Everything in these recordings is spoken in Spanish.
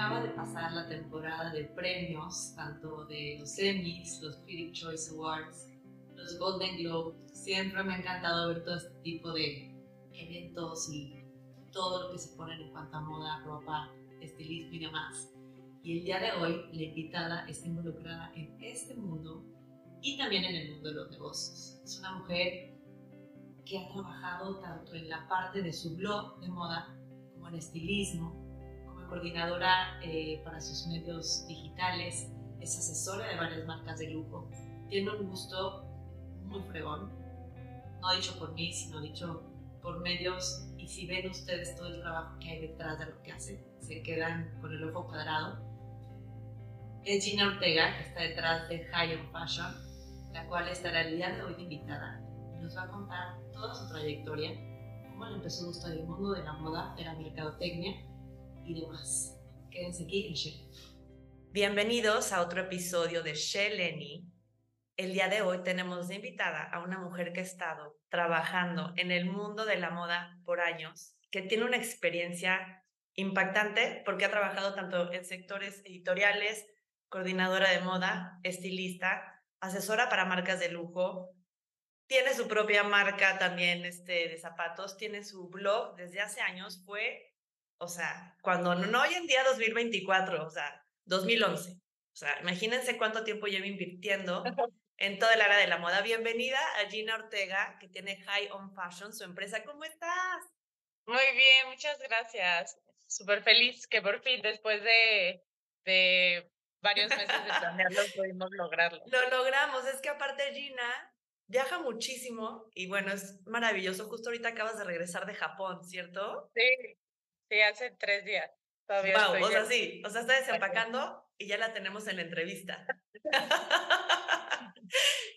acaba de pasar la temporada de premios, tanto de los Emmys, los Critics Choice Awards, los Golden Globes. Siempre me ha encantado ver todo este tipo de eventos y todo lo que se pone en cuanto a moda, ropa, estilismo y demás. Y el día de hoy la invitada está involucrada en este mundo y también en el mundo de los negocios. Es una mujer que ha trabajado tanto en la parte de su blog de moda como en estilismo, coordinadora eh, para sus medios digitales, es asesora de varias marcas de lujo, tiene un gusto muy fregón, no dicho por mí, sino dicho por medios. Y si ven ustedes todo el trabajo que hay detrás de lo que hace, se quedan con el ojo cuadrado. Es Gina Ortega, que está detrás de High on Fashion, la cual estará el día de hoy invitada nos va a contar toda su trayectoria, cómo le empezó a gustar el mundo de la moda, de la mercadotecnia Quédense aquí en. Bienvenidos a otro episodio de Sheleni. El día de hoy tenemos de invitada a una mujer que ha estado trabajando en el mundo de la moda por años, que tiene una experiencia impactante porque ha trabajado tanto en sectores editoriales, coordinadora de moda, estilista, asesora para marcas de lujo, tiene su propia marca también este, de zapatos, tiene su blog desde hace años, fue, o sea, cuando no hoy en día 2024, o sea, 2011. O sea, imagínense cuánto tiempo llevo invirtiendo en toda el área de la moda. Bienvenida a Gina Ortega, que tiene High On Fashion, su empresa. ¿Cómo estás? Muy bien, muchas gracias. Súper feliz que por fin, después de, de varios meses de planearlo, pudimos lograrlo. Lo logramos. Es que aparte Gina viaja muchísimo y bueno, es maravilloso. Justo ahorita acabas de regresar de Japón, ¿cierto? Sí, sí, hace tres días. Todavía wow, estoy o sea, sí, o sea, está desempacando y ya la tenemos en la entrevista.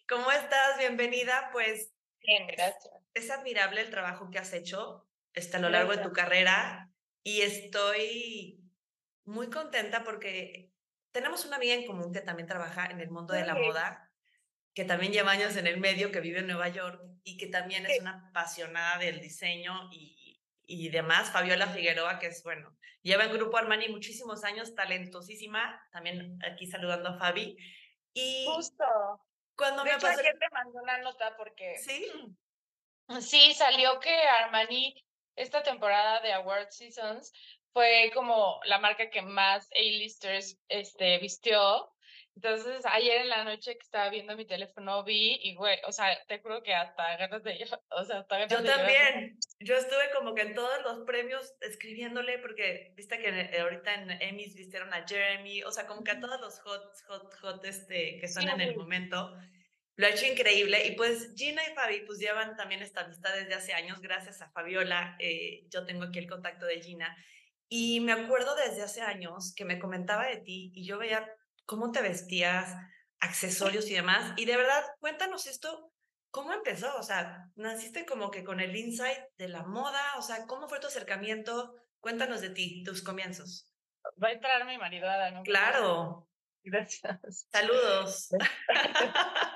¿Cómo estás? Bienvenida. Pues Bien, gracias. es admirable el trabajo que has hecho este, a lo largo de tu carrera y estoy muy contenta porque tenemos una amiga en común que también trabaja en el mundo de la moda, que también lleva años en el medio, que vive en Nueva York y que también es una apasionada del diseño y, y demás. Fabiola Figueroa, que es, bueno, lleva en Grupo Armani muchísimos años, talentosísima, también aquí saludando a Fabi. Y Justo. cuando De me hecho, pasó... ayer te mandé una nota porque Sí, Sí, salió que Armani, esta temporada de Award Seasons, fue como la marca que más A-listers este, vistió. Entonces, ayer en la noche que estaba viendo mi teléfono, vi y, güey, o sea, te juro que hasta ganas de llorar, o sea, hasta ganas Yo de llorar. también. Yo estuve como que en todos los premios escribiéndole, porque viste que en- ahorita en Emmys vistieron a Jeremy, o sea, como que a todos los hot, hot, hot este, que están en el Sí. momento. Lo ha hecho increíble. Y pues Gina y Fabi pues llevan también esta amistad desde hace años, gracias a Fabiola. eh, yo tengo aquí el contacto de Gina. Y me acuerdo desde hace años que me comentaba de ti y yo veía cómo te vestías, accesorios y demás. Y de verdad, cuéntanos esto, ¿cómo empezó? O sea, naciste como que con el insight de la moda, o sea, ¿cómo fue tu acercamiento? Cuéntanos de ti, tus comienzos. Va a entrar mi marido a dar un- Claro, Gracias. saludos.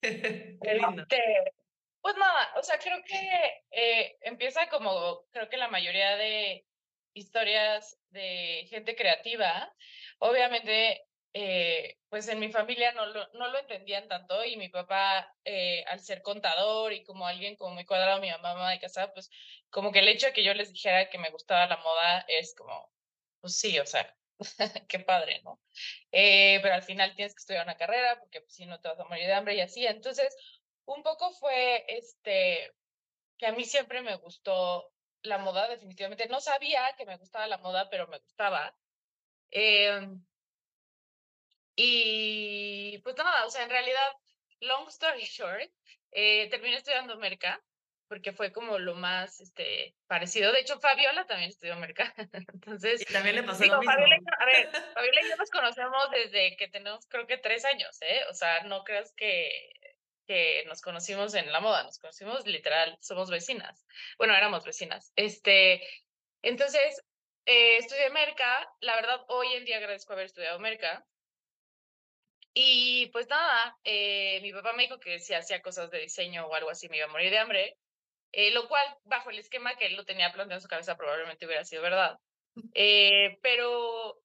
Qué lindo. Este, pues nada, o sea, creo que eh, empieza como, creo que la mayoría de historias de gente creativa. Obviamente, eh, pues en mi familia no lo, no lo entendían tanto y mi papá, eh, al ser contador y como alguien como muy cuadrado, mi mamá ama de casa, pues como que el hecho de que yo les dijera que me gustaba la moda es como, pues sí, o sea, qué padre, ¿no? Eh, pero al final tienes que estudiar una carrera porque pues, si no te vas a morir de hambre y así. Entonces, un poco fue este que a mí siempre me gustó la moda, definitivamente. No sabía que me gustaba la moda, pero me gustaba. Em, y pues nada, o sea, en realidad, long story short, eh, terminé estudiando merca porque fue como lo más este, parecido. De hecho, Fabiola también estudió merca. Entonces, Y también le pasó Digo, lo mismo. Fabiola a ver, Fabiola y yo nos conocemos desde que tenemos creo que tres años, ¿eh? O sea, no creas que, que nos conocimos en la moda, nos conocimos literal, somos vecinas. Bueno, éramos vecinas. Este, entonces, eh, estudié Merca, la verdad, hoy en día agradezco haber estudiado Merca. Y pues nada, eh, mi papá me dijo que si hacía cosas de diseño o algo así me iba a morir de hambre, eh, lo cual bajo el esquema que él lo tenía planteado en su cabeza probablemente hubiera sido verdad. Eh, pero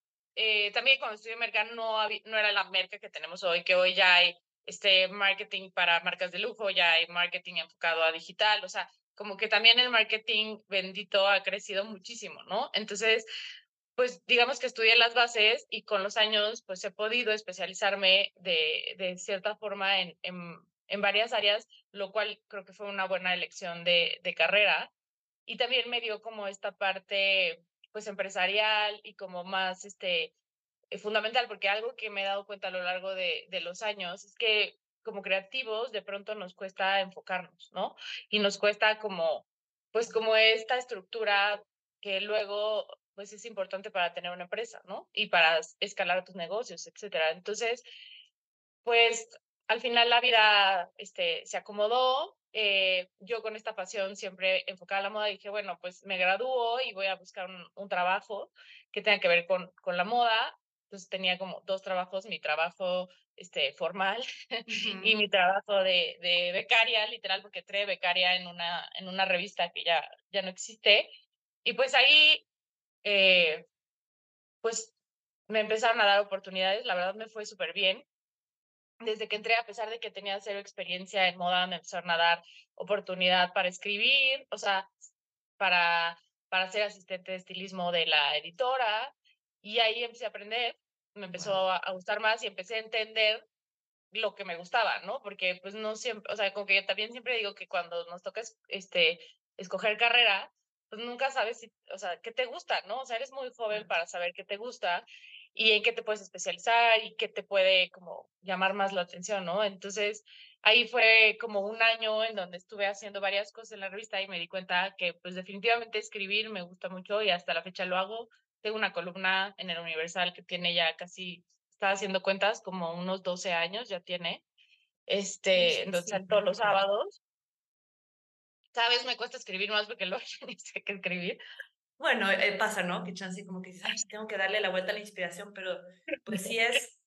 también cuando estudié merca no, no era la merca que tenemos hoy, que hoy ya hay este marketing para marcas de lujo, ya hay marketing enfocado a digital, o sea, como que también el marketing bendito ha crecido muchísimo, ¿no? Entonces, pues digamos que estudié las bases y con los años pues he podido especializarme de, de cierta forma en, en, en, varias áreas, lo cual creo que fue una buena elección de, de carrera. Y también me dio como esta parte pues empresarial y como más este fundamental, porque algo que me he dado cuenta a lo largo de, de los años es que como creativos de pronto nos cuesta enfocarnos, ¿no? Y nos cuesta como, pues como esta estructura que luego pues es importante para tener una empresa, ¿no? Y para escalar tus negocios, etcétera. Entonces, pues al final la vida este, se acomodó. Eh, yo con esta pasión siempre enfocada a la moda dije, bueno, pues me gradúo y voy a buscar un, un trabajo que tenga que ver con, con la moda. Entonces tenía como dos trabajos, mi trabajo este, formal uh -huh. y mi trabajo de, de, becaria, literal, porque entré becaria en una, en una revista que ya, ya no existe. Y pues ahí eh, pues me empezaron a dar oportunidades, la verdad me fue súper bien. Desde que entré, a pesar de que tenía cero experiencia en moda, me empezaron a dar oportunidad para escribir, o sea, para, para ser asistente de estilismo de la editora. Y ahí empecé a aprender, me empezó wow. a, a gustar más y empecé a entender lo que me gustaba, ¿no? Porque pues no siempre, o sea, como que yo también siempre digo que cuando nos toca este, escoger carrera, pues nunca sabes si, o sea, qué te gusta, ¿no? O sea, eres muy joven para saber qué te gusta y en qué te puedes especializar y qué te puede como llamar más la atención, ¿no? Entonces, ahí fue como un año en donde estuve haciendo varias cosas en la revista y me di cuenta que pues definitivamente escribir me gusta mucho y hasta la fecha lo hago. Tengo una columna en el Universal que tiene ya casi, estaba haciendo cuentas, como unos 12 años ya tiene. Este, sí, entonces sí, todos los sábados cada vez me cuesta escribir más porque luego ya ni sé qué escribir. Bueno, eh, pasa, ¿no? Que chance como que dices, tengo que darle la vuelta a la inspiración, pero pues sí es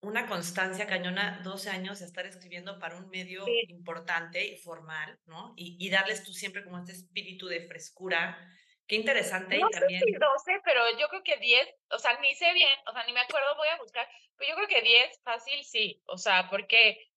una constancia cañona, 12 años de estar escribiendo para un medio sí. importante y formal, ¿no? Y, y, darles tú siempre como este espíritu de frescura. Qué interesante. No y también... sé si 12, pero yo creo que 10, o sea, ni sé bien, o sea, ni me acuerdo, voy a buscar, pero yo creo que 10 fácil sí, o sea, porque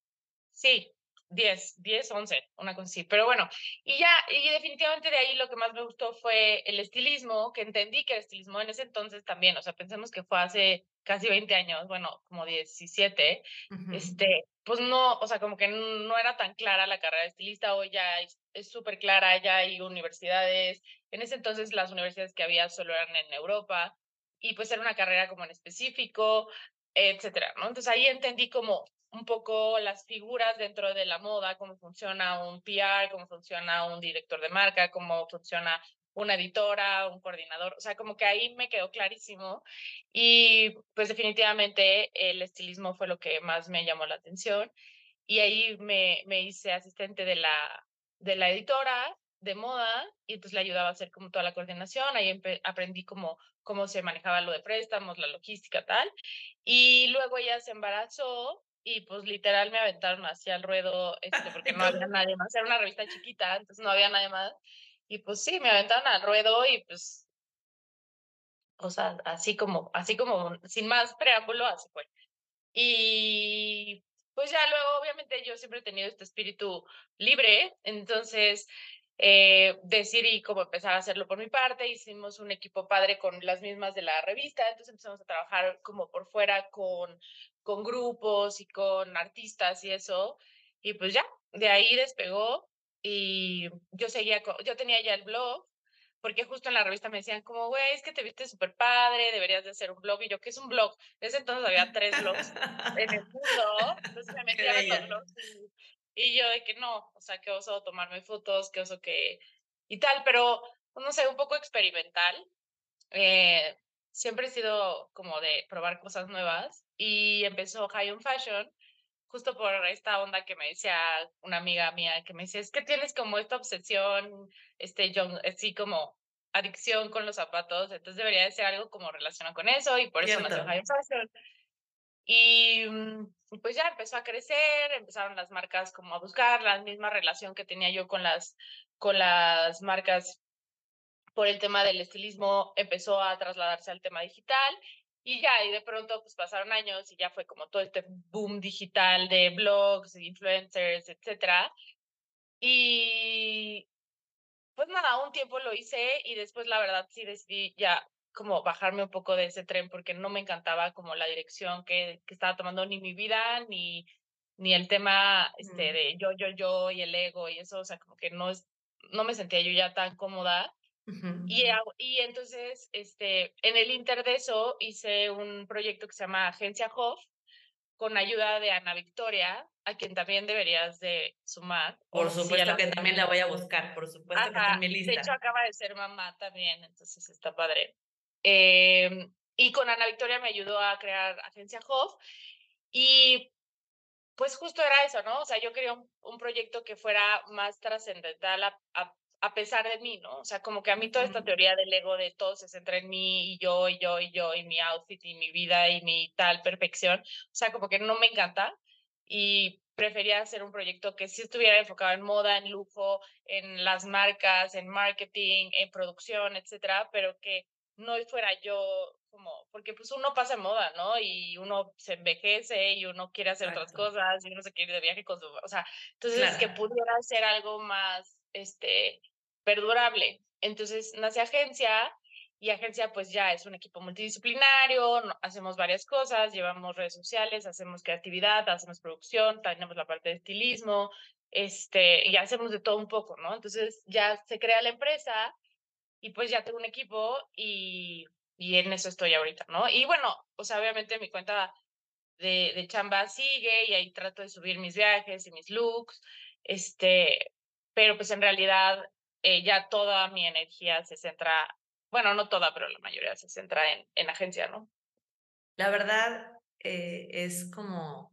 sí, 10, 10, 11, una cosa así. Pero bueno, y ya, y definitivamente de ahí lo que más me gustó fue el estilismo, que entendí que el estilismo en ese entonces también, o sea, pensemos que fue hace casi 20 años, bueno, como 17, uh -huh. este, pues no, o sea, como que no era tan clara la carrera de estilista, hoy ya es súper clara, ya hay universidades, en ese entonces las universidades que había solo eran en Europa, y pues era una carrera como en específico, etcétera, ¿no? Entonces ahí entendí como un poco las figuras dentro de la moda, cómo funciona un PR, cómo funciona un director de marca, cómo funciona una editora, un coordinador, o sea, como que ahí me quedó clarísimo y pues definitivamente el estilismo fue lo que más me llamó la atención y ahí me, me hice asistente de la, de la editora de moda y entonces le ayudaba a hacer como toda la coordinación, ahí aprendí cómo, cómo se manejaba lo de préstamos, la logística, tal, y luego ella se embarazó y pues literal me aventaron hacia el ruedo, este, porque no había nadie más, era una revista chiquita, entonces no había nadie más, y pues sí, me aventaron al ruedo y pues, o sea, así como, así como, sin más preámbulo, así fue. Y pues ya luego, obviamente, yo siempre he tenido este espíritu libre, entonces eh, decidí como empezar a hacerlo por mi parte, hicimos un equipo padre con las mismas de la revista, entonces empezamos a trabajar como por fuera con, con grupos y con artistas y eso, y pues ya, de ahí despegó y yo seguía, yo tenía ya el blog, porque justo en la revista me decían como, güey, es que te viste súper padre, deberías de hacer un blog, y yo, ¿qué es un blog? Ese entonces había tres blogs en el mundo, entonces me metía en los blogs y, y, yo de que no, o sea, que oso tomarme fotos, que oso que, y tal, pero, no sé, un poco experimental, eh, siempre he sido como de probar cosas nuevas, y empezó High on Fashion, justo por esta onda que me decía una amiga mía, que me decía, es que tienes como esta obsesión, este, yo, así como adicción con los zapatos, entonces debería de ser algo como relacionado con eso, y por eso Cierto. nació High Fashion. Y pues ya empezó a crecer, empezaron las marcas como a buscar la misma relación que tenía yo con las, con las marcas por el tema del estilismo empezó a trasladarse al tema digital y ya, y de pronto pues pasaron años y ya fue como todo este boom digital de blogs, influencers, etcétera. Y pues nada, un tiempo lo hice y después la verdad sí decidí ya como bajarme un poco de ese tren porque no me encantaba como la dirección que, que estaba tomando ni mi vida ni, ni el tema este, de yo, yo, yo y el ego y eso, o sea, como que no, es, no me sentía yo ya tan cómoda. Y, y entonces, este, en el inter de eso, hice un proyecto que se llama Agencia Hoff, con ayuda de Ana Victoria, a quien también deberías de sumar. Por supuesto que también la voy a buscar, por supuesto que está en mi lista. De hecho, acaba de ser mamá también, entonces está padre. Eh, y con Ana Victoria me ayudó a crear Agencia Hoff. Y pues justo era eso, ¿no? O sea, yo quería un, proyecto que fuera más trascendental a, a, pesar de mí, ¿no? O sea, como que a mí toda esta teoría del ego de todo se centra en mí y yo y yo y yo y mi outfit y mi vida y mi tal perfección, o sea, como que no me encanta y prefería hacer un proyecto que sí estuviera enfocado en moda, en lujo, en las marcas, en marketing, en producción, etcétera, pero que no fuera yo como, porque pues uno pasa en moda, ¿no? Y uno se envejece y uno quiere hacer otras cosas y uno se quiere ir de viaje con su, o sea, entonces que pudiera ser algo más, este, perdurable. Entonces nace agencia y agencia pues ya es un equipo multidisciplinario, hacemos varias cosas, llevamos redes sociales, hacemos creatividad, hacemos producción, tenemos la parte de estilismo, este, y hacemos de todo un poco, ¿no? Entonces ya se crea la empresa y pues ya tengo un equipo y, y en eso estoy ahorita, ¿no? Y bueno, o sea, obviamente mi cuenta de, de chamba sigue y ahí trato de subir mis viajes y mis looks, este, pero pues en realidad eh, ya toda mi energía se centra, bueno, no toda, pero la mayoría se centra en, en agencia, ¿no? La verdad eh, es como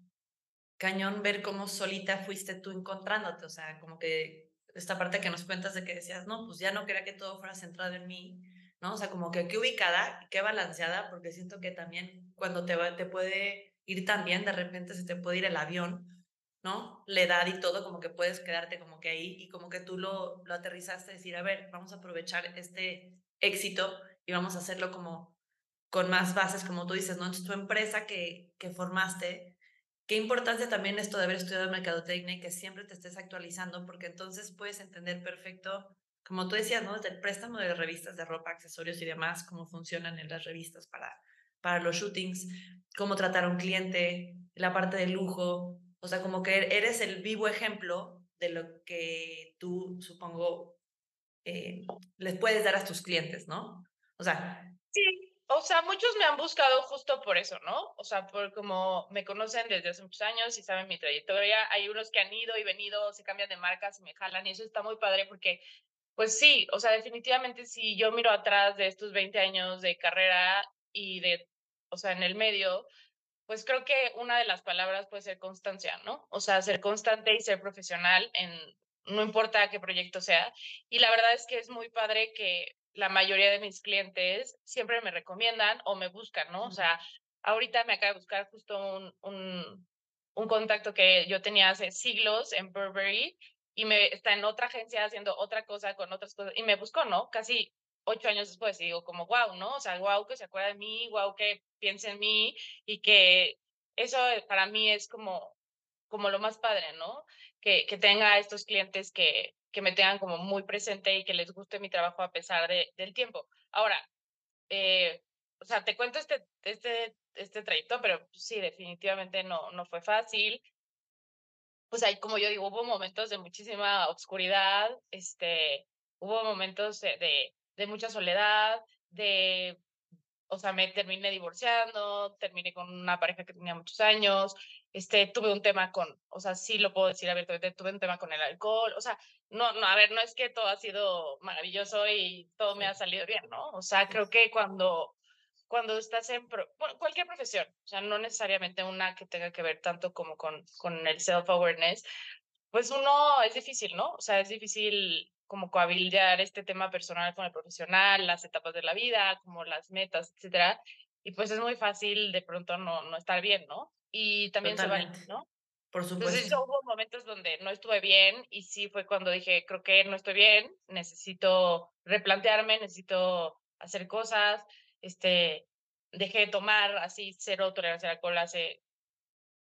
cañón ver cómo solita fuiste tú encontrándote, o sea, como que esta parte que nos cuentas de que decías, no, pues ya no quería que todo fuera centrado en mí, ¿no? O sea, como que qué ubicada, qué balanceada, porque siento que también cuando te, va, te puede ir tan bien, de repente se te puede ir el avión, ¿no? La edad y todo, como que puedes quedarte como que ahí y como que tú lo, lo aterrizaste, decir, a ver, vamos a aprovechar este éxito y vamos a hacerlo como con más bases, como tú dices, ¿no? Entonces tu empresa que, que formaste, Qué importancia también esto de haber estudiado mercadotecnia y que siempre te estés actualizando, porque entonces puedes entender perfecto, como tú decías, ¿no? Desde el préstamo de revistas de ropa, accesorios y demás, cómo funcionan en las revistas para, para los shootings, cómo tratar a un cliente, la parte de lujo, o sea, como que eres el vivo ejemplo de lo que tú, supongo, eh, les puedes dar a tus clientes, ¿no? O sea, sí, o sea, muchos me han buscado justo por eso, ¿no? O sea, por como me conocen desde hace muchos años y saben mi trayectoria. Hay unos que han ido y venido, se cambian de marcas y me jalan y eso está muy padre porque, pues sí, o sea, definitivamente si yo miro atrás de estos 20 años de carrera y de, o sea, en el medio, pues creo que una de las palabras puede ser constancia, ¿no? O sea, ser constante y ser profesional en, no importa qué proyecto sea. Y la verdad es que es muy padre que la mayoría de mis clientes siempre me recomiendan o me buscan, ¿no? O sea, ahorita me acaba de buscar justo un, un, un contacto que yo tenía hace siglos en Burberry y me está en otra agencia haciendo otra cosa con otras cosas y me buscó, ¿no? Casi ocho años después y digo como, wow, ¿no? O sea, wow que se acuerda de mí, wow que piensa en mí y que eso para mí es como, como lo más padre, ¿no? Que, que tenga estos clientes que, que me tengan como muy presente y que les guste mi trabajo a pesar de, del tiempo. Ahora, eh, o sea, te cuento este, este, este trayecto, pero sí, definitivamente no, no fue fácil. Pues ahí, como yo digo, hubo momentos de muchísima oscuridad, este, hubo momentos de, de, de mucha soledad, de o sea, me terminé divorciando, terminé con una pareja que tenía muchos años, este, tuve un tema con, o sea, sí lo puedo decir abiertamente, tuve un tema con el alcohol, o sea, no, no, a ver, no es que todo ha sido maravilloso y todo me ha salido bien, ¿no? O sea, creo que cuando, cuando estás en cualquier profesión, o sea, no necesariamente una que tenga que ver tanto como con, con el self-awareness, pues uno es difícil, ¿no? O sea, es difícil como cohabilitar este tema personal con el profesional, las etapas de la vida, como las metas, etcétera. Y pues es muy fácil de pronto no, no estar bien, ¿no? Y también se vale, ¿no? Por supuesto. Entonces yo hubo momentos donde no estuve bien y sí fue cuando dije, creo que no estoy bien, necesito replantearme, necesito hacer cosas, este, dejé de tomar así cero tolerancia al alcohol hace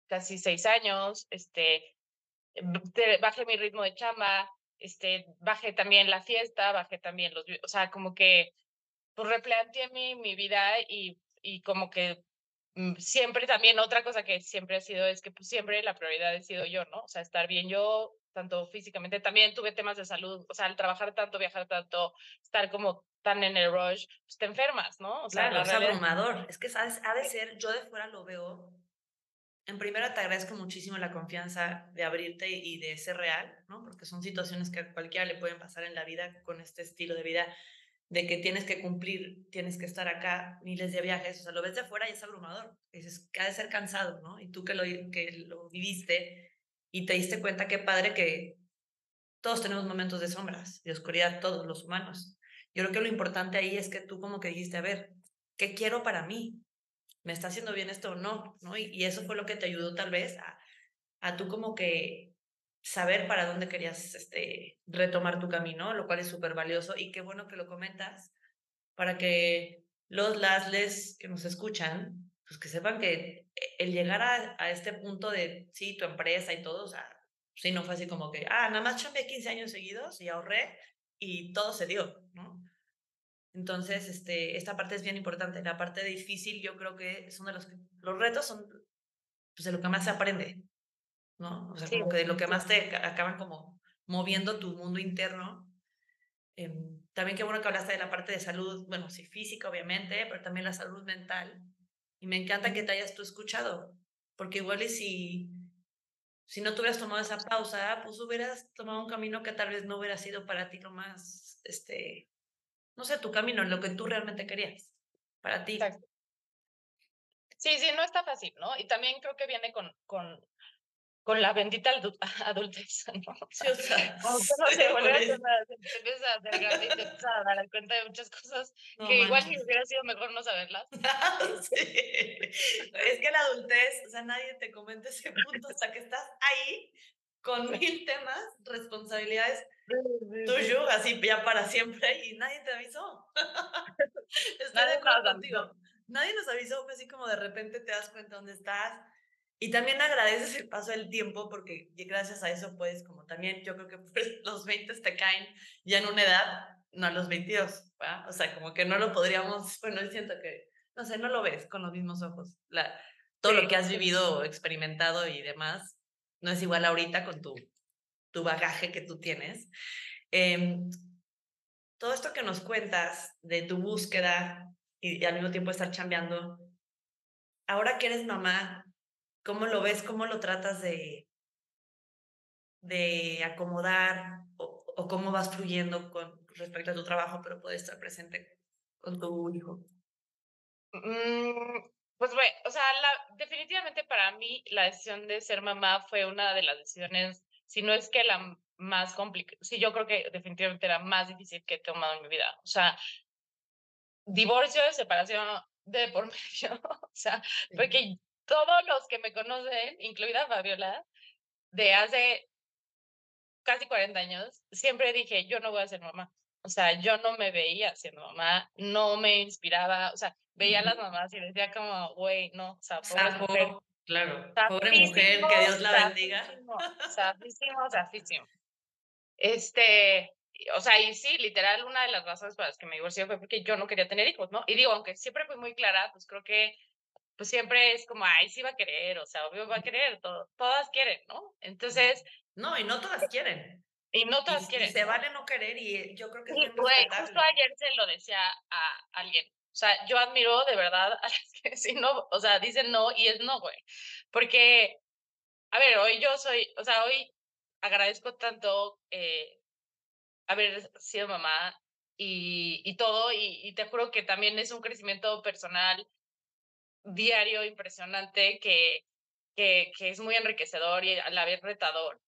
casi seis años, este, bajé mi ritmo de chamba, este, bajé también la fiesta, bajé también los, o sea, como que pues replanteé mi, mi vida y, y como que mm, siempre también otra cosa que siempre ha sido es que pues siempre la prioridad he sido yo, ¿no? O sea, estar bien yo, tanto físicamente, también tuve temas de salud, o sea, al trabajar tanto, viajar tanto, estar como tan en el rush, pues te enfermas, ¿no? O sea, claro, es abrumador. Es que ¿sabes? ha de ser, yo de fuera lo veo en primera te agradezco muchísimo la confianza de abrirte y de ser real, ¿no? Porque son situaciones que a cualquiera le pueden pasar en la vida con este estilo de vida de que tienes que cumplir, tienes que estar acá, miles de viajes, o sea, lo ves de fuera y es abrumador, dices ha de ser cansado, ¿no? Y tú que lo, que lo viviste y te diste cuenta qué padre que todos tenemos momentos de sombras, de oscuridad, todos los humanos. Yo creo que lo importante ahí es que tú como que dijiste, a ver, ¿qué quiero para mí? ¿Me está haciendo bien esto o no? ¿no? Y, eso fue lo que te ayudó tal vez a, a tú como que saber para dónde querías este, retomar tu camino, lo cual es súper valioso y qué bueno que lo comentas para que los lasles que nos escuchan, pues que sepan que el llegar a, a este punto de, sí, tu empresa y todo, o sea, sí, no fue así como que, ah, nada más chambeé 15 años seguidos y ahorré y todo se dio, ¿no? Entonces, este, esta parte es bien importante. La parte difícil, yo creo que es uno de los, los retos son pues, de lo que más se aprende, ¿no? O sea, como que de lo que más te acaban como moviendo tu mundo interno. Em, también qué bueno que hablaste de la parte de salud, bueno, sí, física, obviamente, pero también la salud mental. Y me encanta que te hayas tú escuchado, porque igual y si, si no tuvieras tomado esa pausa, pues hubieras tomado un camino que tal vez no hubiera sido para ti lo más, este, no sé, tu camino, en lo que tú realmente querías para ti. Sí, sí, no está fácil, ¿no? Y también creo que viene con, con, con la bendita adultez, ¿no? Sí, o sea, no se vuelve a te empiezas a hacer grande y te empiezas a dar cuenta de muchas cosas que igual ni hubiera sido mejor no saberlas. sí. Es que la adultez, o sea, nadie te comenta ese punto hasta que estás ahí con mil temas, responsabilidades tuyo, así ya para siempre, y nadie te avisó. nadie, contigo. nadie nos avisó, fue así como de repente te das cuenta dónde estás. Y también agradeces el paso del tiempo porque gracias a eso puedes, como también yo creo que pues, los 20 te caen ya en una edad, no a los 22, o sea, como que no lo podríamos, bueno, siento que, no sé, no lo ves con los mismos ojos. La, todo lo que has vivido, experimentado y demás, no es igual ahorita con tu, tu bagaje que tú tienes. Em, todo esto que nos cuentas de tu búsqueda y, al mismo tiempo estar chambeando, ahora que eres mamá, ¿cómo lo ves? ¿Cómo lo tratas de, de acomodar o, o cómo vas fluyendo con respecto a tu trabajo, pero puedes estar presente con tu hijo? Mm, pues bueno, o sea, la, definitivamente para mí la decisión de ser mamá fue una de las decisiones, si no es que la más complicada, sí, yo creo que definitivamente era más difícil que he tomado en mi vida. O sea, divorcio, separación de por medio, o sea, porque todos los que me conocen, incluida Fabiola, de hace casi 40 años, siempre dije, yo no voy a ser mamá. O sea, yo no me veía siendo mamá, no me inspiraba, o sea, veía a las mamás y decía como, güey, no, o sea, pobre mujer. Claro, pobre mujer, que Dios la bendiga. Zafísimo, zafísimo. Este, o sea, y sí, literal, una de las razones para las que me divorcié fue porque yo no quería tener hijos, ¿no? Y digo, aunque siempre fui muy clara, pues creo que pues siempre es como, ay, sí va a querer, o sea, obvio va a querer, todas quieren, ¿no? Entonces... No, y no todas quieren. Y no todas quieren. se vale no querer y yo creo que es güey, justo ayer se lo decía a alguien. O sea, yo admiro de verdad a las que si no, o sea, dicen no y es no, güey. Porque, a ver, hoy yo soy, o sea, hoy agradezco tanto eh, haber sido mamá y, y todo, y, y, te juro que también es un crecimiento personal diario impresionante que, que, que es muy enriquecedor y a la vez retador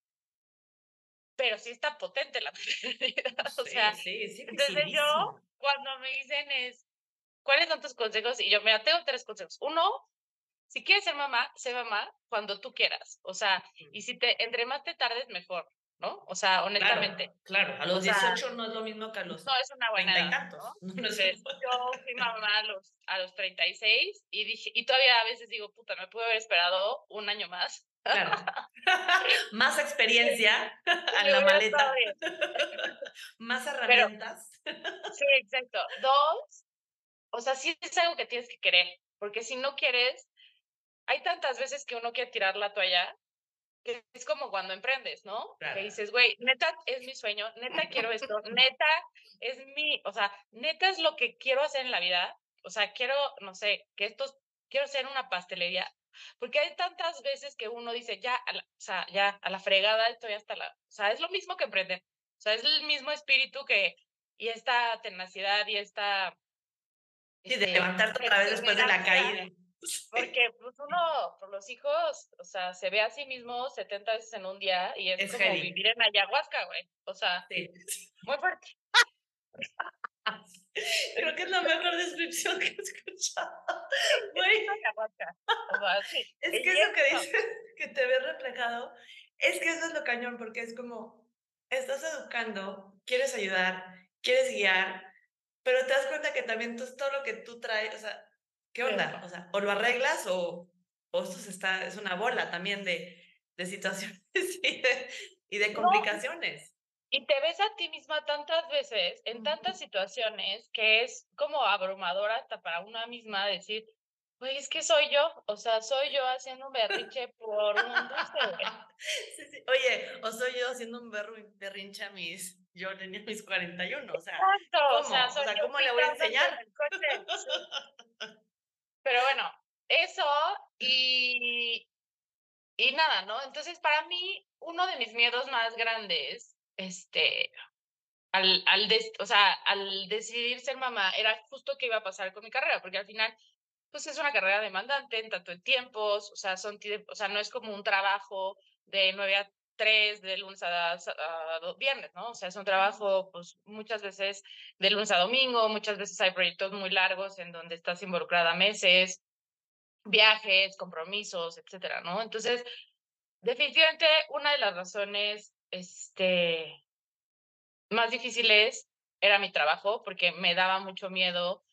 pero sí está potente la maternidad. o sea, sí, sí, entonces yo, cuando me dicen es, ¿cuáles son tus consejos? Y yo, mira, tengo tres consejos. Uno, si quieres ser mamá, sé mamá cuando tú quieras. O sea, y si te, entre más te tardes, mejor, ¿no? O sea, honestamente. Claro, a los 18 no es lo mismo que a los No, es una buena 30 y edad, tantos. ¿no? No, no es Entonces, yo fui mamá a los, a los 36 y dije, y todavía a veces digo, puta, me pude haber esperado un año más. Claro. Más experiencia a la maleta. Más herramientas. Sí, exacto. Dos, o sea, sí es algo que tienes que querer, porque si no quieres, hay tantas veces que uno quiere tirar la toalla, que es como cuando emprendes, ¿no? Claro. Que dices, güey, neta es mi sueño, neta quiero esto, neta es mi, o sea, neta es lo que quiero hacer en la vida, o sea, quiero, no sé, que esto, quiero hacer una pastelería, porque hay tantas veces que uno dice, ya, a la, o sea, ya, a la fregada estoy hasta la, o sea, es lo mismo que emprender, o sea, es el mismo espíritu que, y esta tenacidad y esta... Sí, de este, levantarte otra vez después de la caída. Porque pues uno, por los hijos, o sea, se ve a sí mismo 70 veces en un día y es, Es como heavy. vivir en ayahuasca, güey. O sea, Sí. muy fuerte. Creo que es la mejor descripción que he escuchado. Güey, es que eso que dices, que te ves reflejado, es que eso es lo cañón, porque es como, estás educando, quieres ayudar, quieres guiar, pero te das cuenta que también tú, todo lo que tú traes, o sea, ¿qué onda? O sea, o lo arreglas o, o esto se está, es una bola también de, de situaciones y de, y de No. complicaciones. Y te ves a ti misma tantas veces, en tantas situaciones, que es como abrumadora hasta para una misma decir, güey, es que soy yo. O sea, soy yo haciendo un berrinche por un dulce. Sí, sí. Oye, o soy yo haciendo un berrinche a mis, yo tenía mis 41, o sea, Exacto, o sea, ¿cómo? O soy sea, ¿cómo le voy a enseñar? Pero bueno, eso y, y nada, ¿no? Entonces, para mí, uno de mis miedos más grandes, este, al, al, des- o sea, al decidir ser mamá, era justo qué iba a pasar con mi carrera, porque al final, pues es una carrera demandante en tanto en tiempos, o sea, son, o sea, no es como un trabajo de 9 a 3, de lunes a, a do- viernes, ¿no? O sea, es un trabajo, pues muchas veces de lunes a domingo, muchas veces hay proyectos muy largos en donde estás involucrada meses, viajes, compromisos, etcétera, ¿no? Entonces, definitivamente una de las razones este, más difíciles era mi trabajo, porque me daba mucho miedo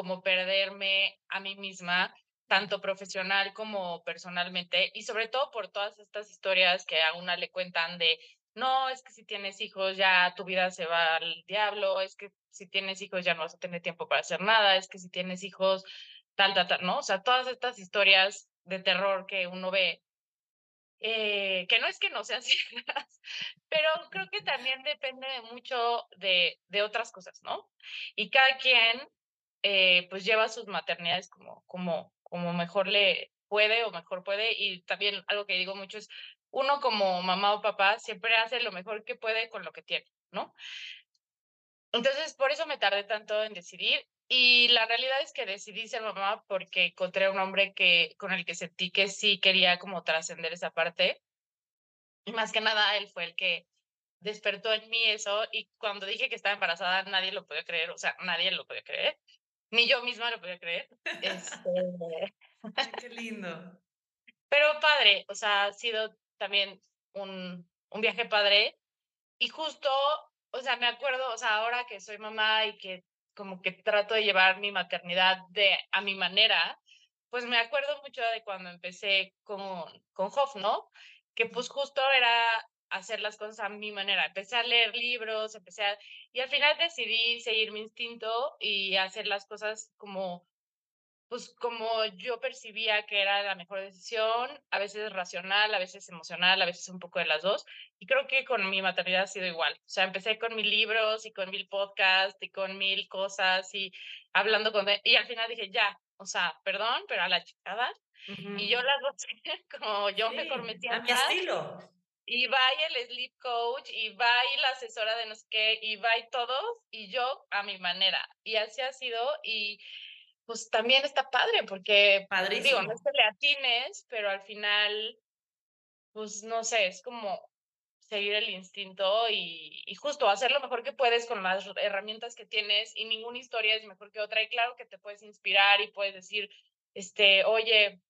como perderme a mí misma, tanto profesional como personalmente, y sobre todo por todas estas historias que a una le cuentan de, no, es que si tienes hijos ya tu vida se va al diablo, es que si tienes hijos ya no vas a tener tiempo para hacer nada, es que si tienes hijos, tal, tal, tal, ¿no? O sea, todas estas historias de terror que uno ve, eh, que no es que no sean ciertas, pero creo que también depende de mucho de, de otras cosas, ¿no? Y cada quien eh, pues lleva sus maternidades como, como, como mejor le puede o mejor puede. Y también algo que digo mucho es, uno como mamá o papá siempre hace lo mejor que puede con lo que tiene, ¿no? Entonces, por eso me tardé tanto en decidir. Y la realidad es que decidí ser mamá porque encontré un hombre que, con el que sentí que sí quería como trascender esa parte. Y más que nada, él fue el que despertó en mí eso. Y cuando dije que estaba embarazada, nadie lo podía creer. O sea, nadie lo podía creer. Ni yo misma lo podía creer. Este, Ay, qué lindo. pero padre, o sea, ha sido también un, un viaje padre. Y justo, o sea, me acuerdo, o sea, ahora que soy mamá y que como que trato de llevar mi maternidad de a mi manera, pues me acuerdo mucho de cuando empecé con, con Hoff, ¿no? Que pues justo era hacer las cosas a mi manera. Empecé a leer libros, empecé a... Y al final decidí seguir mi instinto y hacer las cosas como pues como yo percibía que era la mejor decisión, a veces racional, a veces emocional, a veces un poco de las dos. Y creo que con mi maternidad ha sido igual. O sea, empecé con mil libros y con mil podcasts y con mil cosas y hablando con... Y al final dije, ya, o sea, perdón, pero a la chingada. Y yo las voy como yo mejor me Sí, a mi estilo. Y va y el sleep coach, y va y la asesora de no sé qué, y va y todos, y yo a mi manera. Y así ha sido, y pues también está padre, porque digo, Padrísimo. no es que le atines, pero al final, pues no sé, es como seguir el instinto y, y justo hacer lo mejor que puedes con las herramientas que tienes y ninguna historia es mejor que otra. Y claro que te puedes inspirar y puedes decir, este, oye,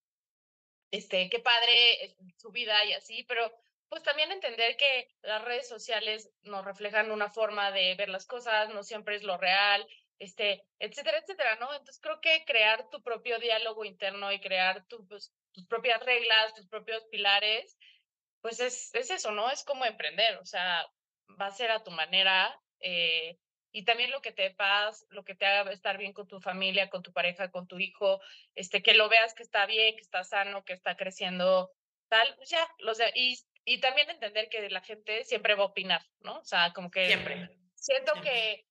este, qué padre su vida y así, pero pues también entender que las redes sociales nos reflejan una forma de ver las cosas, no siempre es lo real, este, etcétera, etcétera, ¿no? Entonces creo que crear tu propio diálogo interno y crear pues, tus propias reglas, tus propios pilares, pues es, es eso, ¿no? Es como emprender, o sea, va a ser a tu manera. Eh, y también lo que te paz, lo que te haga estar bien con tu familia, con tu pareja, con tu hijo, este, que lo veas que está bien, que está sano, que está creciendo, tal, pues ya, los y, y también entender que la gente siempre va a opinar, ¿no? O sea, como que siempre. Siento que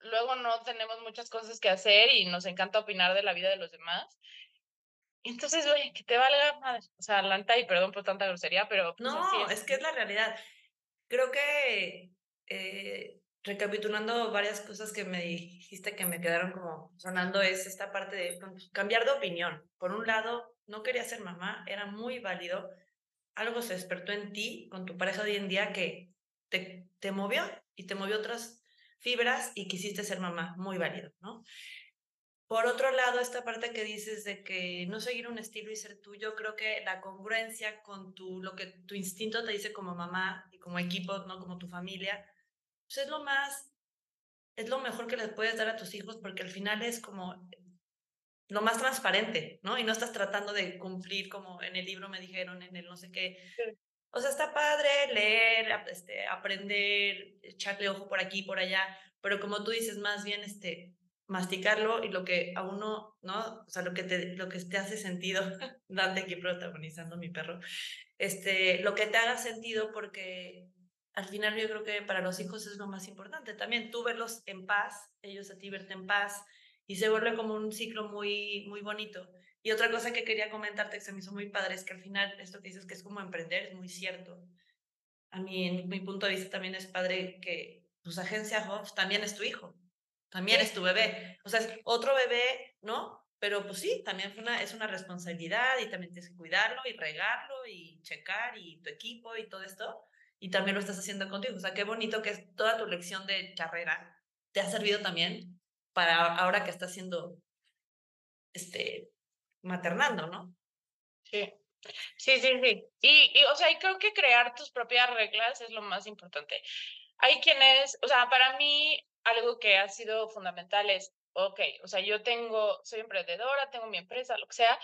luego no tenemos muchas cosas que hacer y nos encanta opinar de la vida de los demás. Entonces, güey, que te valga madre. O sea, Lanta, y perdón por tanta grosería, pero. Pues, no, es. que es la realidad. Creo que eh, recapitulando varias cosas que me dijiste que me quedaron como sonando, es esta parte de pues, cambiar de opinión. Por un lado, no quería ser mamá, era muy válido. Algo se despertó en ti con tu pareja de hoy en día que te, te movió y te movió otras fibras y quisiste ser mamá, muy válido, ¿no? Por otro lado, esta parte que dices de que no seguir un estilo y ser tuyo, creo que la congruencia con tu, lo que tu instinto te dice como mamá y como equipo, ¿no? Como tu familia, pues es lo más, es lo mejor que les puedes dar a tus hijos porque al final es como lo más transparente, ¿no? Y no estás tratando de cumplir como en el libro me dijeron, en el no sé qué. O sea, está padre leer, este, aprender, echarle ojo por aquí, por allá, pero como tú dices, más bien este, masticarlo y lo que a uno, ¿no? O sea, lo que te, lo que te hace sentido, Dante aquí protagonizando mi perro, este, lo que te haga sentido porque al final yo creo que para los hijos es lo más importante. También tú verlos en paz, ellos a ti verte en paz y se vuelve como un ciclo muy, muy bonito. Y otra cosa que quería comentarte que se me hizo muy padre es que al final esto que dices que es como emprender es muy cierto. A mí, en mi punto de vista, también es padre que tus agencias Hoff también es tu hijo, también es tu bebé. O sea, es otro bebé, ¿no? Pero pues sí, también es una, es una responsabilidad y también tienes que cuidarlo y regarlo y checar y tu equipo y todo esto. Y también lo estás haciendo contigo. O sea, qué bonito que es toda tu lección de carrera te ha servido también para ahora que estás siendo este, maternando, ¿no? Sí. Sí, sí, sí. Y, y, o sea, y creo que crear tus propias reglas es lo más importante. Hay quienes, o sea, para mí algo que ha sido fundamental es, ok, o sea, yo tengo, soy emprendedora, tengo mi empresa, lo que sea,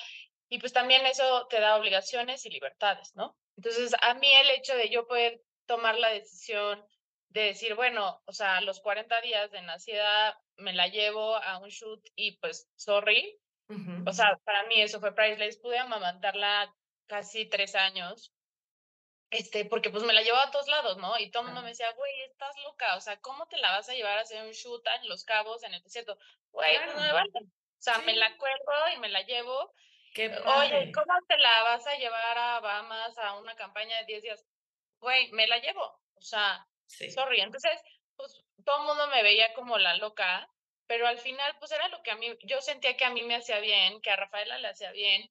y pues también eso te da obligaciones y libertades, ¿no? Entonces, a mí el hecho de yo poder tomar la decisión de decir, bueno, o sea, los 40 días de nacida me la llevo a un shoot y pues, sorry, o sea, para mí eso fue priceless. Pude amamantarla casi tres años, este, porque pues me la llevaba a todos lados, ¿no? Y todo el mundo me decía, güey, estás loca, o sea, ¿cómo te la vas a llevar a hacer un shoot en Los Cabos, en el desierto? Güey, pues no me vale. O sea, me la cuelgo y me la llevo. Qué Oye, ¿cómo te la vas a llevar a Bahamas a una campaña de 10 días? Güey, me la llevo. O sea, sorry. Entonces, pues todo el mundo me veía como la loca pero al final pues era lo que a mí, yo sentía que a mí me hacía bien, que a Rafaela le hacía bien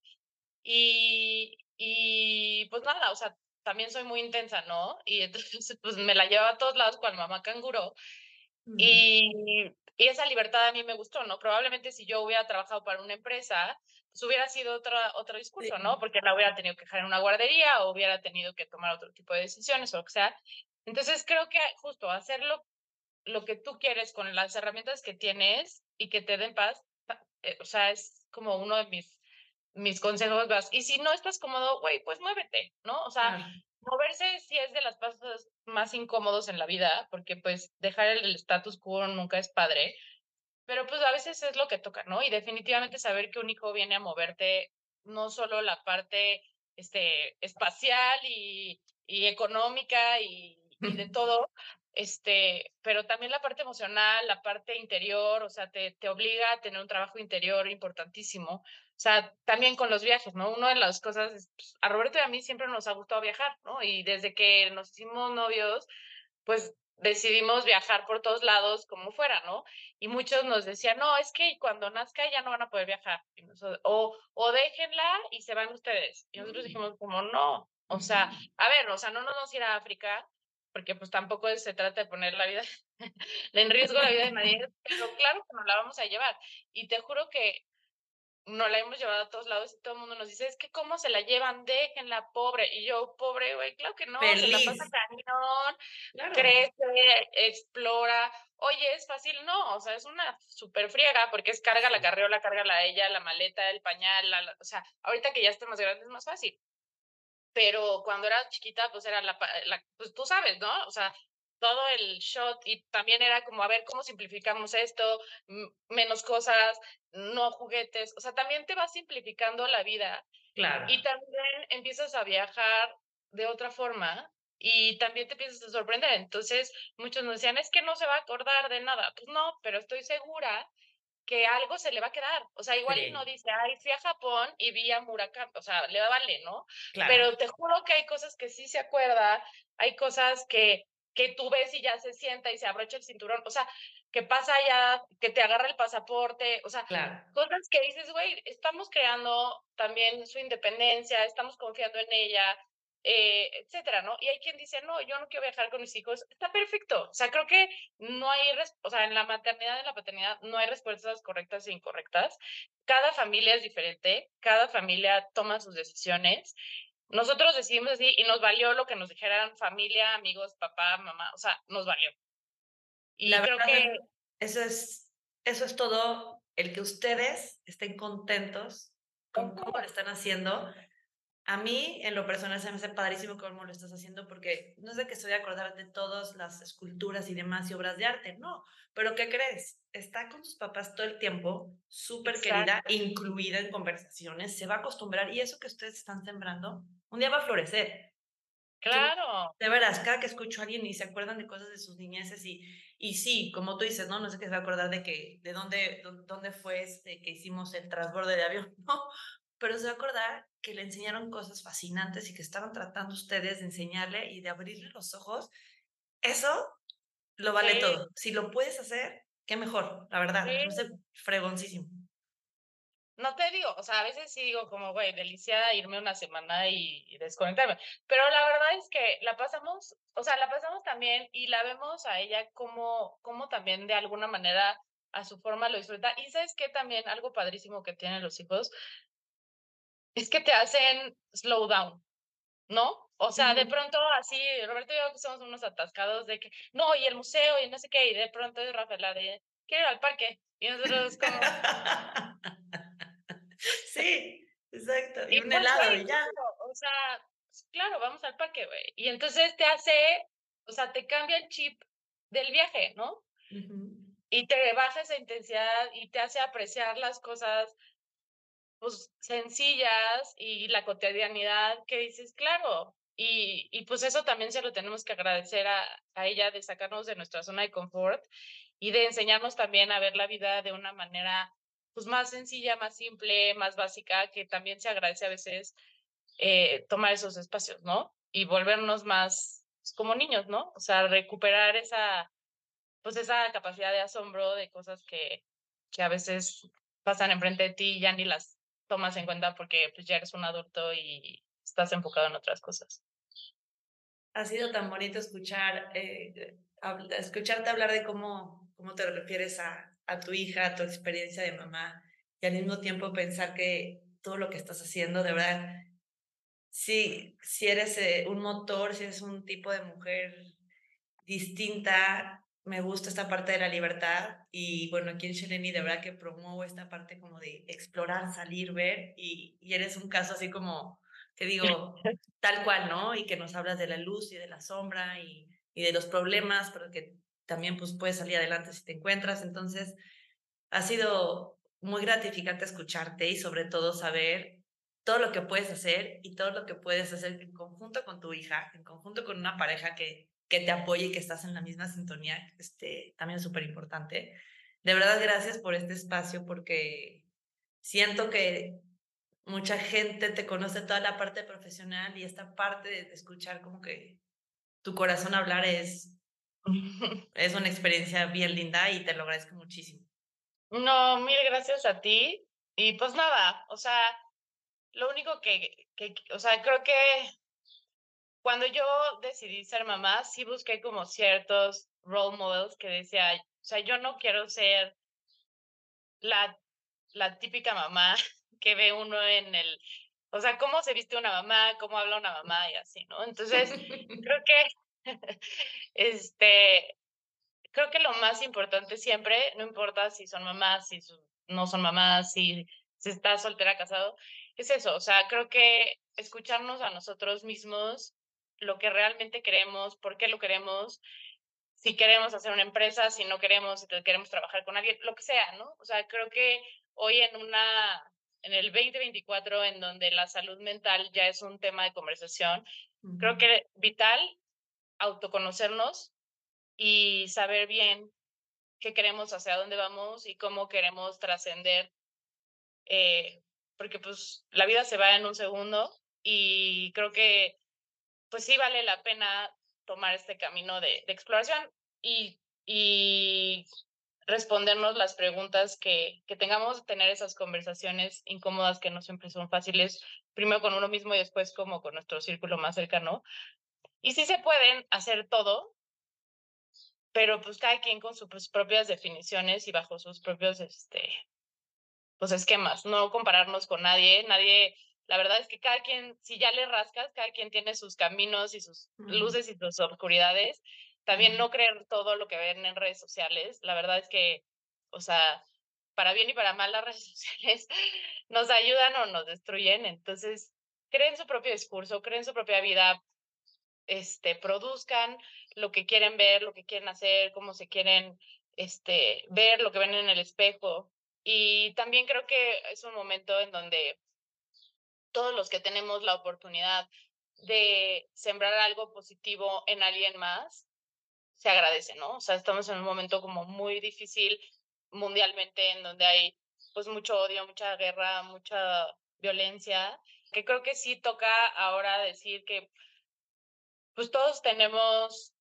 y, y pues nada, o sea, también soy muy intensa, ¿no? Y entonces pues me la llevaba a todos lados con mamá canguro y, y esa libertad a mí me gustó, ¿no? Probablemente si yo hubiera trabajado para una empresa, pues hubiera sido otro, otro discurso, ¿no? Porque la hubiera tenido que dejar en una guardería o hubiera tenido que tomar otro tipo de decisiones o lo que sea. Entonces creo que justo hacerlo lo que tú quieres con las herramientas que tienes y que te den paz, eh, o sea, es como uno de mis, mis consejos. Y si no estás cómodo, güey, pues muévete, ¿no? O sea, moverse sí es de las pasos más incómodos en la vida, porque pues dejar el status quo nunca es padre, pero pues a veces es lo que toca, ¿no? Y definitivamente saber que un hijo viene a moverte no solo la parte este, espacial y, y económica y, y de todo, este, pero también la parte emocional, la parte interior, o sea, te, te obliga a tener un trabajo interior importantísimo. O sea, también con los viajes, ¿no? Una de las cosas, es, pues, a Roberto y a mí siempre nos ha gustado viajar, ¿no? Y desde que nos hicimos novios, pues decidimos viajar por todos lados como fuera, ¿no? Y muchos nos decían, no, es que cuando nazca ya no van a poder viajar. o, o déjenla y se van ustedes. Y nosotros dijimos como, no, o sea, a ver, o sea, no nos vamos a ir a África, porque pues tampoco se trata de poner la vida en riesgo la vida de nadie, pero claro que nos la vamos a llevar. Y te juro que no la hemos llevado a todos lados y todo el mundo nos dice, es que cómo se la llevan, déjenla pobre. Y yo, pobre, güey, claro que no, se la pasa cañón, crece, explora. Oye, es fácil, no, o sea, es una súper friega porque es carga la carreola, carga la ella, la maleta, el pañal, o sea, ahorita que ya está más grande es más fácil. Pero cuando era chiquita, pues era la, la, pues tú sabes, ¿no? O sea, todo el shot y también era como a ver cómo simplificamos esto, menos cosas, no juguetes, o sea, también te va simplificando la vida. Claro. Y también empiezas a viajar de otra forma y también te empiezas a sorprender. Entonces, muchos nos decían, es que no se va a acordar de nada. Pues no, pero estoy segura que algo se le va a quedar. O sea, igual no dice, ay, fui a Japón y vi a Murakami, o sea, le vale, ¿no? Claro. Pero te juro que hay cosas que sí se acuerda, hay cosas que que tú ves y ya se sienta y se abrocha el cinturón, o sea, que pasa ya, que te agarra el pasaporte, o sea, cosas que dices, güey, estamos creando también su independencia, estamos confiando en ella, eh, etcétera, ¿no? Y hay quien dice, no, yo no quiero viajar con mis hijos, está perfecto, o sea, creo que no hay, o sea, en la maternidad en la paternidad no hay respuestas correctas e incorrectas, cada familia es diferente, cada familia toma sus decisiones nosotros decidimos así y nos valió lo que nos dijeran familia, amigos, papá, mamá, o sea, nos valió. Y La creo que eso es, eso es todo, el que ustedes estén contentos con cómo lo están haciendo. A mí, en lo personal, se me hace padrísimo cómo lo estás haciendo, porque no es de que estoy a acordar de todas las esculturas y demás y obras de arte, no. Pero ¿qué crees? Está con sus papás todo el tiempo, súper querida, incluida en conversaciones, se va a acostumbrar y eso que ustedes están sembrando un día va a florecer. Claro. de veras, cada que escucho a alguien y se acuerdan de cosas de sus niñeces y, y sí, como tú dices, ¿no? No sé qué se va a acordar de que, de dónde, dónde fue este que hicimos el transborde de avión, no, pero se va a acordar que le enseñaron cosas fascinantes y que estaban tratando ustedes de enseñarle y de abrirle los ojos. Eso lo vale todo. Si lo puedes hacer, qué mejor, la verdad. Sí. fregoncísimo. No te digo, o sea, a veces sí digo como, güey, delicia irme una semana y, desconectarme, pero la verdad es que la pasamos, o sea, la pasamos también y la vemos a ella como, como también de alguna manera a su forma lo disfruta. Y sabes que también algo padrísimo que tienen los hijos es que te hacen slow down, ¿no? O sea, de pronto así, Roberto y yo somos unos atascados de que, no, y el museo y no sé qué, y de pronto Rafael la de, quiero ir al parque. Y nosotros como... Sí, exacto. Y, un pues, helado y ya. o sea, claro, vamos al parque, güey. Y entonces te hace, o sea, te cambia el chip del viaje, ¿no? Y te baja esa intensidad y te hace apreciar las cosas pues sencillas y la cotidianidad que dices, claro, y, y, pues eso también se lo tenemos que agradecer a, a, ella de sacarnos de nuestra zona de confort y de enseñarnos también a ver la vida de una manera pues más sencilla, más simple, más básica, que también se agradece a veces eh, tomar esos espacios, ¿no? Y volvernos más pues, como niños, ¿no? O sea, recuperar esa, pues esa capacidad de asombro de cosas que, que a veces pasan enfrente de ti y ya ni las tomas en cuenta porque pues ya eres un adulto y estás enfocado en otras cosas. Ha sido tan bonito escuchar, eh, escucharte hablar de cómo, cómo te refieres a, a tu hija, a tu experiencia de mamá y al mismo tiempo pensar que todo lo que estás haciendo, de verdad, si, si eres eh, un motor, si eres un tipo de mujer distinta, me gusta esta parte de la libertad y bueno, aquí en Sheleni de verdad que promuevo esta parte como de explorar, salir, ver y, y eres un caso así como, que digo, tal cual, ¿no? Y que nos hablas de la luz y de la sombra y, y de los problemas, pero que también pues puedes salir adelante si te encuentras. Entonces, ha sido muy gratificante escucharte y sobre todo saber todo lo que puedes hacer y todo lo que puedes hacer en conjunto con tu hija, en conjunto con una pareja que, que te apoye y que estás en la misma sintonía, este, también es súper importante. De verdad, gracias por este espacio porque siento que mucha gente te conoce toda la parte profesional y esta parte de escuchar como que tu corazón hablar es es una experiencia bien linda y te lo agradezco muchísimo. No, mil gracias a ti. Y pues nada, o sea, lo único que, que, o sea, creo que cuando yo decidí ser mamá, sí busqué como ciertos role models que decía, o sea, yo no quiero ser la, la típica mamá que ve uno en el, o sea, cómo se viste una mamá, cómo habla una mamá y así, ¿no? Entonces, creo que, este, creo que lo más importante siempre, no importa si son mamás, si no son mamás, si se está soltera, casado, es eso, o sea, creo que escucharnos a nosotros mismos, lo que realmente queremos, por qué lo queremos, si queremos hacer una empresa, si no queremos, si queremos trabajar con alguien, lo que sea, ¿no? O sea, creo que hoy en una, en el 2024, en donde la salud mental ya es un tema de conversación, creo que vital autoconocernos y saber bien qué queremos, hacia dónde vamos y cómo queremos trascender eh, porque pues la vida se va en un segundo y creo que pues sí vale la pena tomar este camino de, exploración y, y respondernos las preguntas que, que tengamos, tener esas conversaciones incómodas que no siempre son fáciles, primero con uno mismo y después como con nuestro círculo más cercano. Y sí se pueden hacer todo, pero pues cada quien con sus propias definiciones y bajo sus propios este, pues esquemas, no compararnos con nadie, nadie, la verdad es que cada quien, si ya le rascas, cada quien tiene sus caminos y sus luces y sus oscuridades, también no creer todo lo que ven en redes sociales, la verdad es que, o sea, para bien y para mal las redes sociales nos ayudan o nos destruyen, entonces creen su propio discurso, creen su propia vida, este, produzcan lo que quieren ver, lo que quieren hacer, cómo se quieren este, ver, lo que ven en el espejo, y también creo que es un momento en donde todos los que tenemos la oportunidad de sembrar algo positivo en alguien más, se agradece, ¿no? O sea, estamos en un momento como muy difícil mundialmente en donde hay pues mucho odio, mucha guerra, mucha violencia, que creo que sí toca ahora decir que pues todos tenemos,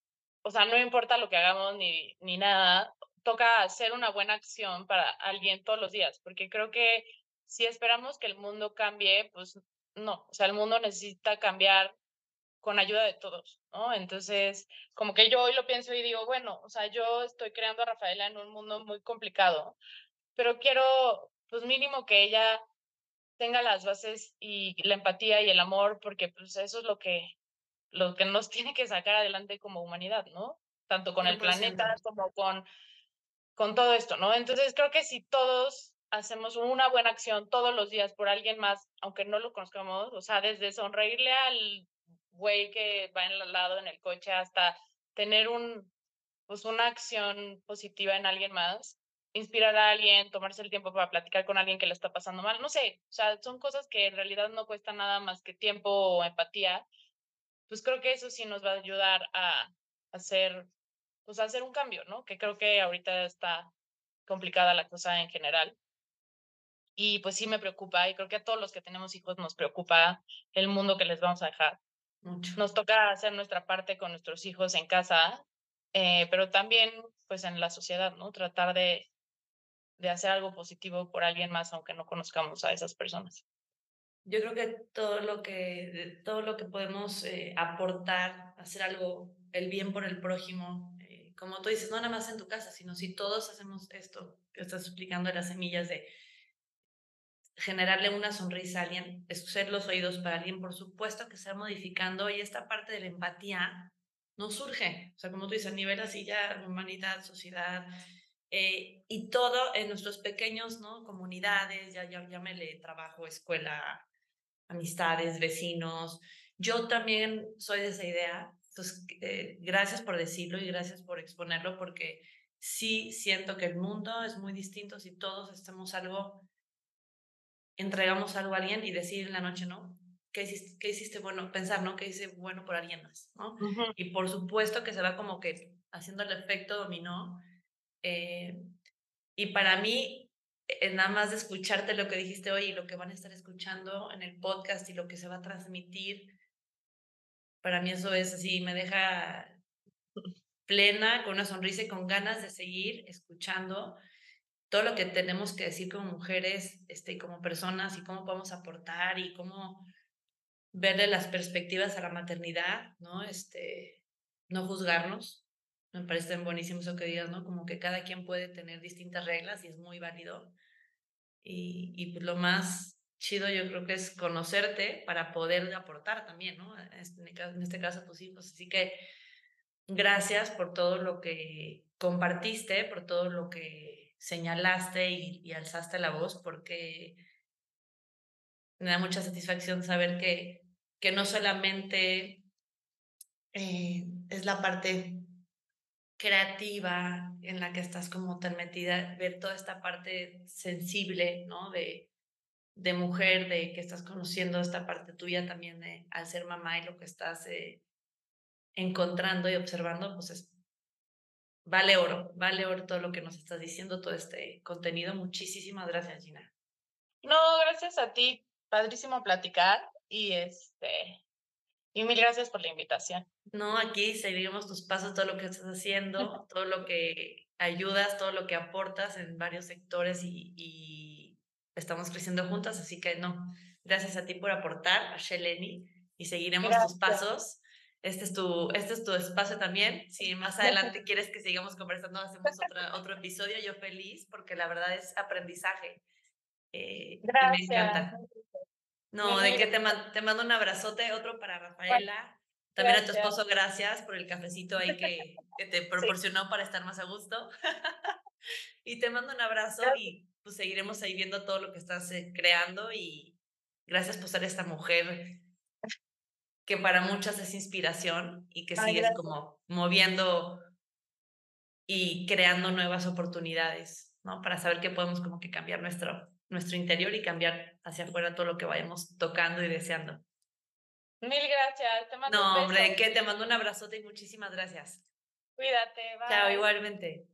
o sea, no importa lo que hagamos ni, ni nada, toca hacer una buena acción para alguien todos los días, porque creo que si esperamos que el mundo cambie, pues no, o sea, el mundo necesita cambiar con ayuda de todos, ¿no? Entonces, como que yo hoy lo pienso y digo, bueno, o sea, yo estoy creando a Rafaela en un mundo muy complicado, pero quiero, pues mínimo que ella tenga las bases y la empatía y el amor, porque pues eso es lo que, lo que nos tiene que sacar adelante como humanidad, ¿no? Tanto con el planeta como con con todo esto, ¿no? Entonces creo que si todos hacemos una buena acción todos los días por alguien más, aunque no lo conozcamos, o sea, desde sonreírle al güey que va el lado en el coche hasta tener un, pues una acción positiva en alguien más, inspirar a alguien, tomarse el tiempo para platicar con alguien que le está pasando mal, no sé, o sea, son cosas que en realidad no cuestan nada más que tiempo o empatía, pues creo que eso sí nos va a ayudar a hacer pues hacer un cambio, ¿no? Que creo que ahorita está complicada la cosa en general. Y pues sí me preocupa y creo que a todos los que tenemos hijos nos preocupa el mundo que les vamos a dejar. Mucho. Nos toca hacer nuestra parte con nuestros hijos en casa, eh, pero también pues en la sociedad, ¿no? Tratar de, de hacer algo positivo por alguien más, aunque no conozcamos a esas personas. Yo creo que todo lo que, todo lo que podemos eh, aportar, hacer algo, el bien por el prójimo, como tú dices, no nada más en tu casa, sino si todos hacemos esto que estás explicando de las semillas de generarle una sonrisa a alguien, ser los oídos para alguien, por supuesto que se modificando y esta parte de la empatía no surge, o sea, como tú dices, a nivel así ya humanidad, sociedad, eh, y todo en nuestros pequeños, ¿no? Comunidades, ya, ya llámele trabajo, escuela, amistades, vecinos. Yo también soy de esa idea entonces, eh, gracias por decirlo y gracias por exponerlo porque sí siento que el mundo es muy distinto si todos estamos algo, entregamos algo a alguien y decir en la noche, ¿no? ¿Qué hiciste, qué hiciste bueno? Pensar, ¿no? ¿Qué hice bueno por alguien más? ¿no? Y por supuesto que se va como que haciendo el efecto dominó. Eh, y para mí, eh, nada más de escucharte lo que dijiste hoy y lo que van a estar escuchando en el podcast y lo que se va a transmitir, para mí eso es así, me deja plena, con una sonrisa y con ganas de seguir escuchando todo lo que tenemos que decir como mujeres, este, como personas y cómo podemos aportar y cómo verle las perspectivas a la maternidad, ¿no? Este, no juzgarnos. Me parece buenísimo eso que digas, ¿no? Como que cada quien puede tener distintas reglas y es muy válido. Y, y pues lo más chido yo creo que es conocerte para poder aportar también, ¿no? En este caso a tus hijos. Así que gracias por todo lo que compartiste, por todo lo que señalaste y, alzaste la voz, porque me da mucha satisfacción saber que, que no solamente eh, es la parte creativa en la que estás como tan metida, ver toda esta parte sensible, ¿no? De, de mujer, de que estás conociendo esta parte tuya también de, al ser mamá y lo que estás eh, encontrando y observando, pues es, vale oro, vale oro todo lo que nos estás diciendo, todo este contenido. Muchísimas gracias, Gina. No, gracias a ti. Padrísimo platicar y este y mil gracias por la invitación. No, aquí seguiremos tus pasos, todo lo que estás haciendo, todo lo que ayudas, todo lo que aportas en varios sectores y, estamos creciendo juntas, así que no, gracias a ti por aportar, a Sheleni, y seguiremos tus pasos. Este es tu, este es tu espacio también. Si más adelante quieres que sigamos conversando, hacemos otra, otro episodio. Yo feliz porque la verdad es aprendizaje. Eh, gracias. Y me encanta. No, de que te, te, mando un abrazote, otro para Rafaela. También a tu esposo, gracias por el cafecito ahí que, que te proporcionó para estar más a gusto. y te mando un abrazo y pues seguiremos ahí viendo todo lo que estás eh, creando y gracias por ser esta mujer que para muchas es inspiración y que sigues como moviendo y creando nuevas oportunidades, ¿no? Para saber que podemos como que cambiar nuestro, nuestro interior y cambiar hacia afuera todo lo que vayamos tocando y deseando. Mil gracias. Te mando no, hombre, que te mando un abrazote y muchísimas gracias. Cuídate. Chao, igualmente.